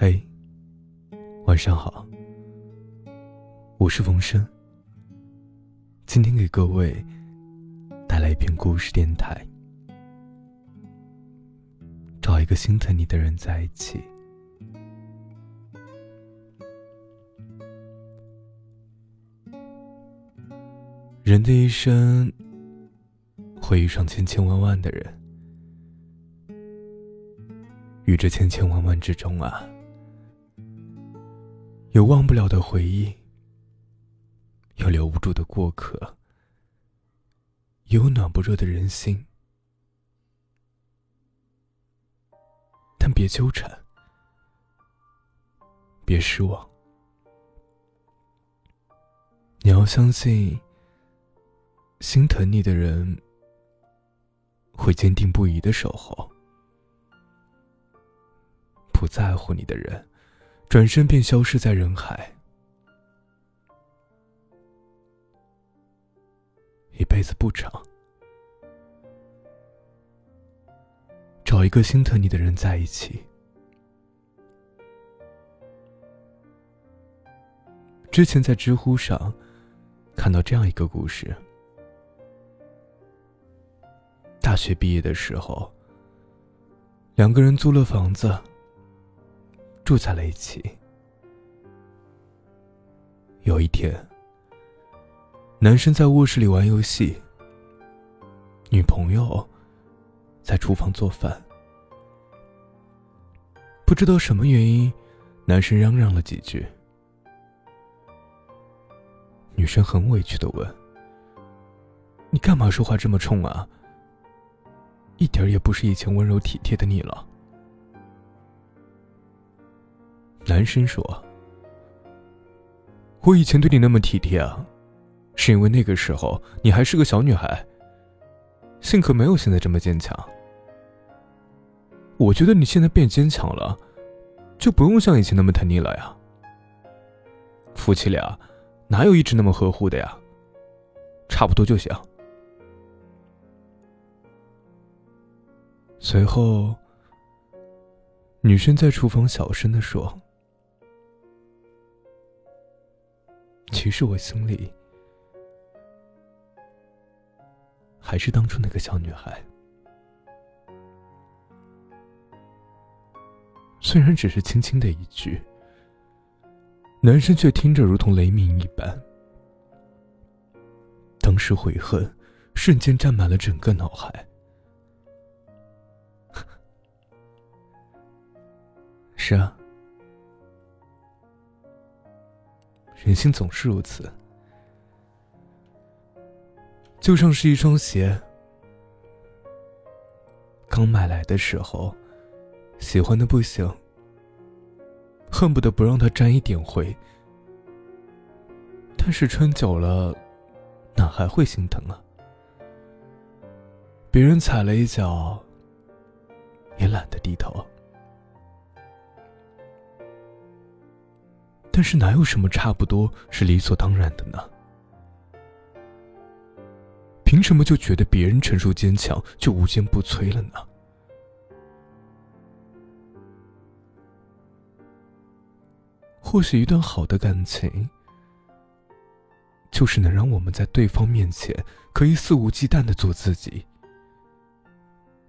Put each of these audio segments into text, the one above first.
嘿，晚上好，我是冯生。今天给各位带来一篇故事电台，找一个心疼你的人在一起。人的一生会遇上千千万万的人，于这千千万万之中啊，有忘不了的回忆，有留不住的过客，有暖不热的人心。但别纠缠，别失望，你要相信。心疼你的人，会坚定不移的守候；不在乎你的人，转身便消失在人海。一辈子不长，找一个心疼你的人在一起。之前在知乎上看到这样一个故事。大学毕业的时候，两个人租了房子，住在了一起。有一天，男生在卧室里玩游戏，女朋友在厨房做饭。不知道什么原因，男生嚷嚷了几句，女生很委屈的问：“你干嘛说话这么冲啊？”一点也不是以前温柔体贴的你了。男生说：“我以前对你那么体贴啊，是因为那个时候你还是个小女孩，性格没有现在这么坚强。我觉得你现在变坚强了，就不用像以前那么疼你了呀。夫妻俩哪有一直那么呵护的呀？差不多就行。”随后，女生在厨房小声的说：“其实我心里还是当初那个小女孩，虽然只是轻轻的一句，男生却听着如同雷鸣一般。当时悔恨瞬间占满了整个脑海。”是啊，人心总是如此，就像是一双鞋，刚买来的时候，喜欢的不行，恨不得不让它沾一点灰。但是穿久了，哪还会心疼啊？别人踩了一脚，也懒得低头。但是哪有什么差不多是理所当然的呢？凭什么就觉得别人成熟坚强就无坚不摧了呢？或许一段好的感情，就是能让我们在对方面前可以肆无忌惮的做自己，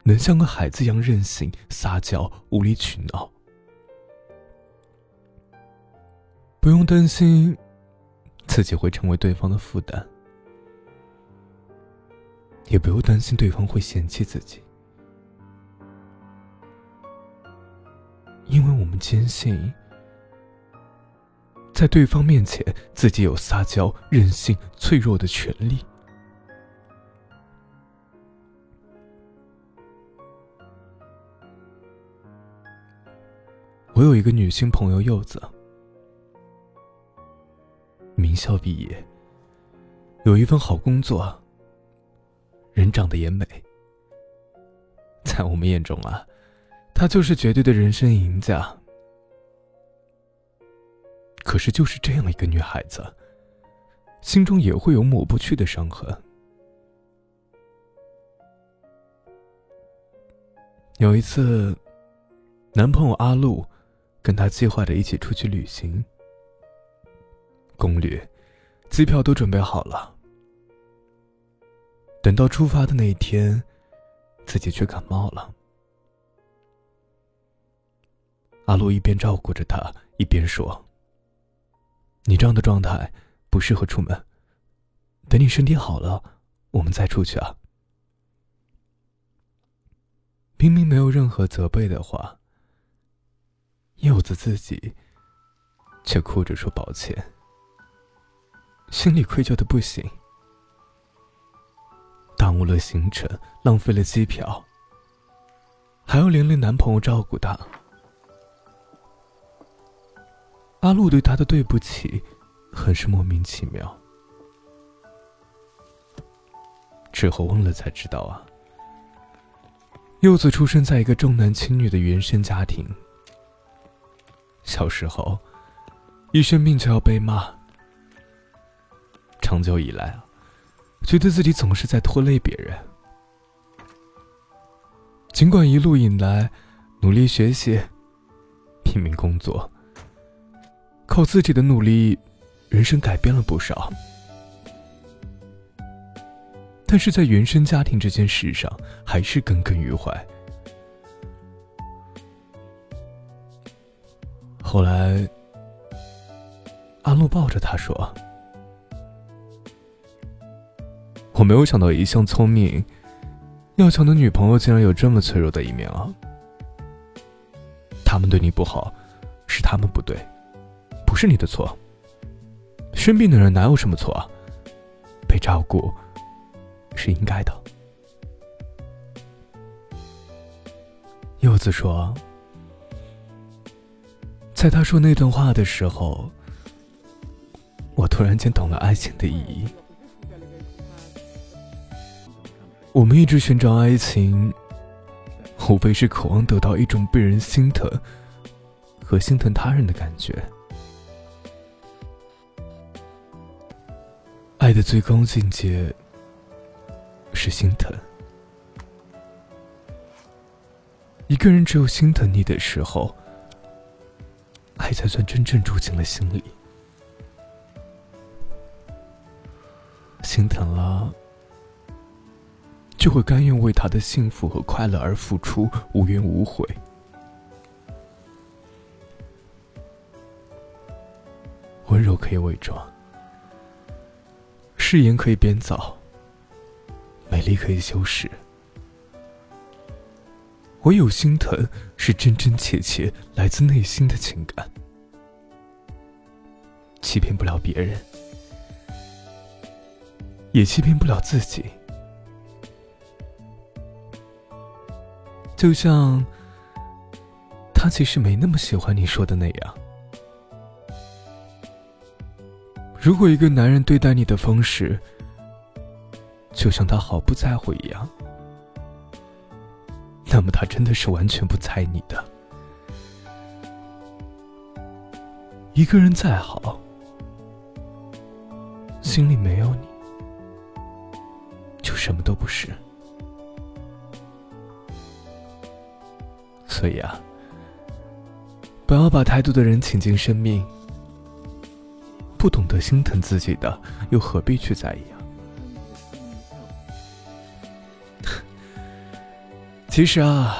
能像个孩子一样任性、撒娇、无理取闹。不用担心自己会成为对方的负担，也不用担心对方会嫌弃自己，因为我们坚信，在对方面前，自己有撒娇、任性、脆弱的权利。我有一个女性朋友柚子。名校毕业，有一份好工作，人长得也美，在我们眼中啊，她就是绝对的人生赢家。可是，就是这样一个女孩子，心中也会有抹不去的伤痕。有一次，男朋友阿路跟她计划着一起出去旅行，攻略、机票都准备好了。等到出发的那一天，自己却感冒了。阿洛一边照顾着他，一边说：“你这样的状态不适合出门，等你身体好了，我们再出去啊。”明明没有任何责备的话，柚子自己却哭着说抱歉，心里愧疚的不行。耽误了行程，浪费了机票，还要连累男朋友照顾她。阿路对他的对不起，很是莫名其妙。之后问了才知道啊。柚子出生在一个重男轻女的原生家庭。小时候，一生病就要被骂。长久以来啊，觉得自己总是在拖累别人。尽管一路以来努力学习，拼命工作，靠自己的努力，人生改变了不少。但是在原生家庭这件事上，还是耿耿于怀。后来，阿路抱着他说：“我没有想到，一向聪明、要强的女朋友竟然有这么脆弱的一面啊！他们对你不好，是他们不对，不是你的错。生病的人哪有什么错啊？被照顾。”是应该的。柚子说：“在他说那段话的时候，我突然间懂了爱情的意义。我们一直寻找爱情，无非是渴望得到一种被人心疼和心疼他人的感觉。爱的最高境界。”是心疼。一个人只有心疼你的时候，爱才算真正住进了心里。心疼了，就会甘愿为他的幸福和快乐而付出，无怨无悔。温柔可以伪装，誓言可以编造。美丽可以修饰，唯有心疼是真真切切来自内心的情感，欺骗不了别人，也欺骗不了自己。就像他其实没那么喜欢你说的那样。如果一个男人对待你的方式，就像他毫不在乎一样，那么他真的是完全不在你的。一个人再好，心里没有你，就什么都不是。所以啊，不要把太多的人请进生命。不懂得心疼自己的，又何必去在意啊？其实啊，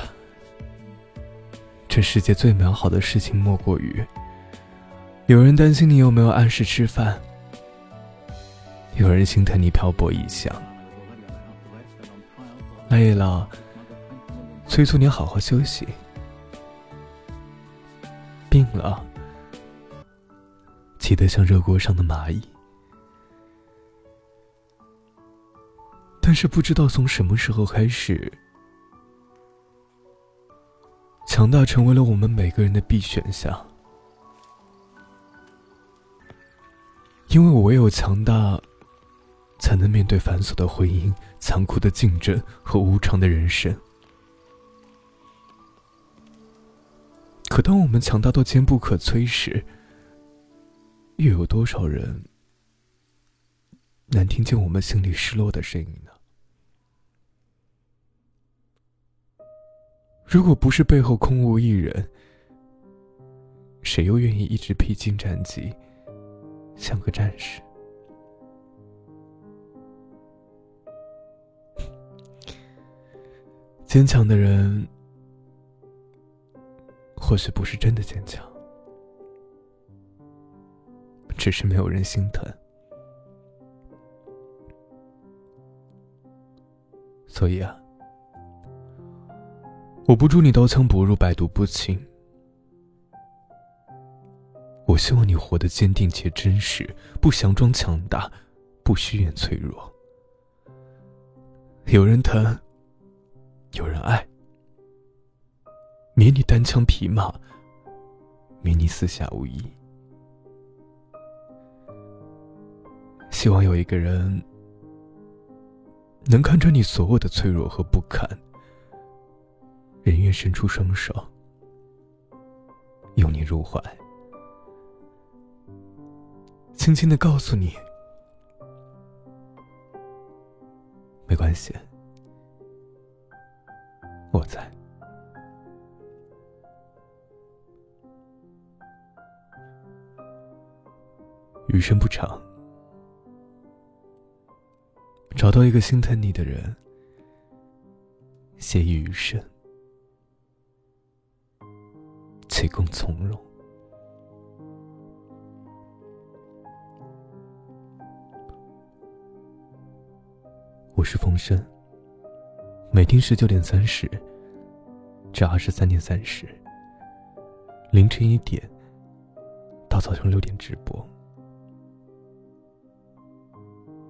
这世界最美好的事情莫过于，有人担心你有没有按时吃饭，有人心疼你漂泊异乡，累了催促你好好休息，病了急得像热锅上的蚂蚁。但是不知道从什么时候开始。强大成为了我们每个人的必选项，因为我唯有强大，才能面对繁琐的婚姻、残酷的竞争和无常的人生。可当我们强大到坚不可摧时，又有多少人能听见我们心里失落的声音呢？如果不是背后空无一人，谁又愿意一直披荆斩棘，像个战士？坚强的人，或许不是真的坚强，只是没有人心疼。所以啊，我不祝你刀枪不入、百毒不侵。我希望你活得坚定且真实，不佯装强大，不虚掩脆弱。有人疼。有人爱，免你单枪匹马，免你四下无依。希望有一个人能看着你所有的脆弱和不堪，人愿伸出双手，拥你入怀，轻轻的告诉你，没关系。我在。余生不长，找到一个心疼你的人，写意余生，且共从容。我是风声。每天十九点三十至二十三点三十，凌晨一点到早上六点直播，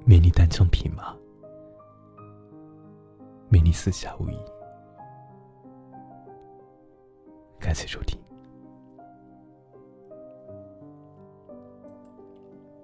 免你单枪匹马，免你四下无疑。感谢收听。